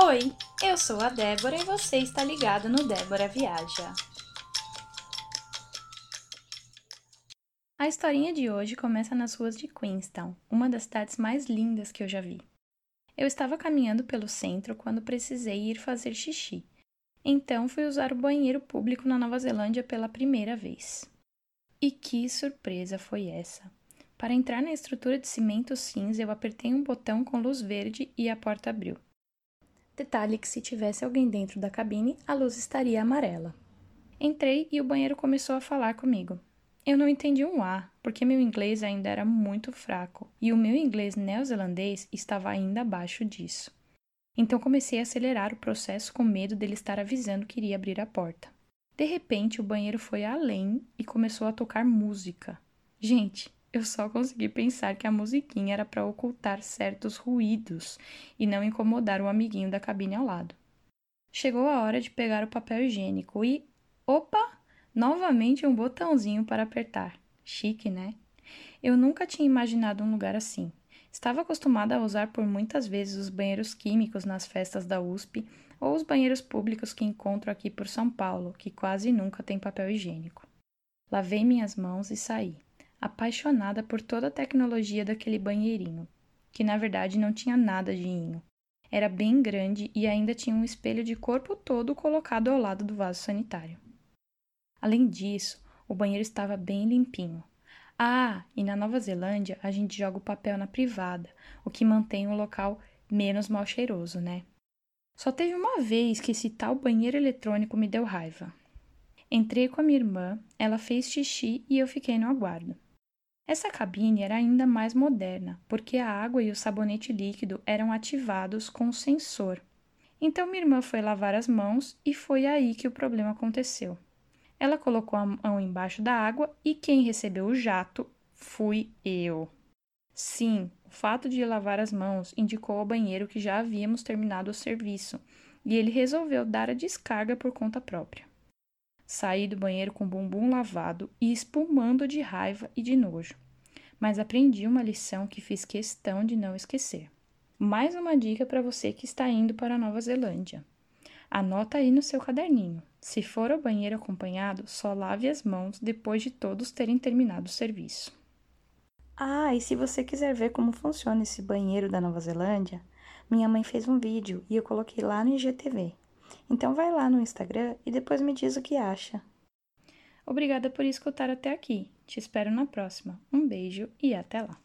Oi, eu sou a Débora e você está ligado no Débora Viaja. A historinha de hoje começa nas ruas de Queenstown, uma das cidades mais lindas que eu já vi. Eu estava caminhando pelo centro quando precisei ir fazer xixi, então fui usar o banheiro público na Nova Zelândia pela primeira vez. E que surpresa foi essa! Para entrar na estrutura de cimento cinza, eu apertei um botão com luz verde e a porta abriu. Detalhe que se tivesse alguém dentro da cabine, a luz estaria amarela. Entrei e o banheiro começou a falar comigo. Eu não entendi um A, porque meu inglês ainda era muito fraco e o meu inglês neozelandês estava ainda abaixo disso. Então comecei a acelerar o processo com medo dele estar avisando que iria abrir a porta. De repente, o banheiro foi além e começou a tocar música. Gente, eu só consegui pensar que a musiquinha era para ocultar certos ruídos e não incomodar o amiguinho da cabine ao lado. Chegou a hora de pegar o papel higiênico e. Opa! Novamente um botãozinho para apertar. Chique, né? Eu nunca tinha imaginado um lugar assim. Estava acostumada a usar por muitas vezes os banheiros químicos nas festas da USP ou os banheiros públicos que encontro aqui por São Paulo, que quase nunca tem papel higiênico. Lavei minhas mãos e saí, apaixonada por toda a tecnologia daquele banheirinho, que na verdade não tinha nada de inho. Era bem grande e ainda tinha um espelho de corpo todo colocado ao lado do vaso sanitário. Além disso, o banheiro estava bem limpinho. Ah, e na Nova Zelândia a gente joga o papel na privada, o que mantém o local menos mal cheiroso, né? Só teve uma vez que esse tal banheiro eletrônico me deu raiva. Entrei com a minha irmã, ela fez xixi e eu fiquei no aguardo. Essa cabine era ainda mais moderna, porque a água e o sabonete líquido eram ativados com o sensor. Então minha irmã foi lavar as mãos e foi aí que o problema aconteceu. Ela colocou a mão embaixo da água e quem recebeu o jato fui eu. Sim, o fato de lavar as mãos indicou ao banheiro que já havíamos terminado o serviço e ele resolveu dar a descarga por conta própria. Saí do banheiro com o bumbum lavado e espumando de raiva e de nojo. Mas aprendi uma lição que fiz questão de não esquecer. Mais uma dica para você que está indo para a Nova Zelândia. Anota aí no seu caderninho. Se for ao banheiro acompanhado, só lave as mãos depois de todos terem terminado o serviço. Ah, e se você quiser ver como funciona esse banheiro da Nova Zelândia, minha mãe fez um vídeo e eu coloquei lá no IGTV. Então vai lá no Instagram e depois me diz o que acha. Obrigada por escutar até aqui. Te espero na próxima. Um beijo e até lá.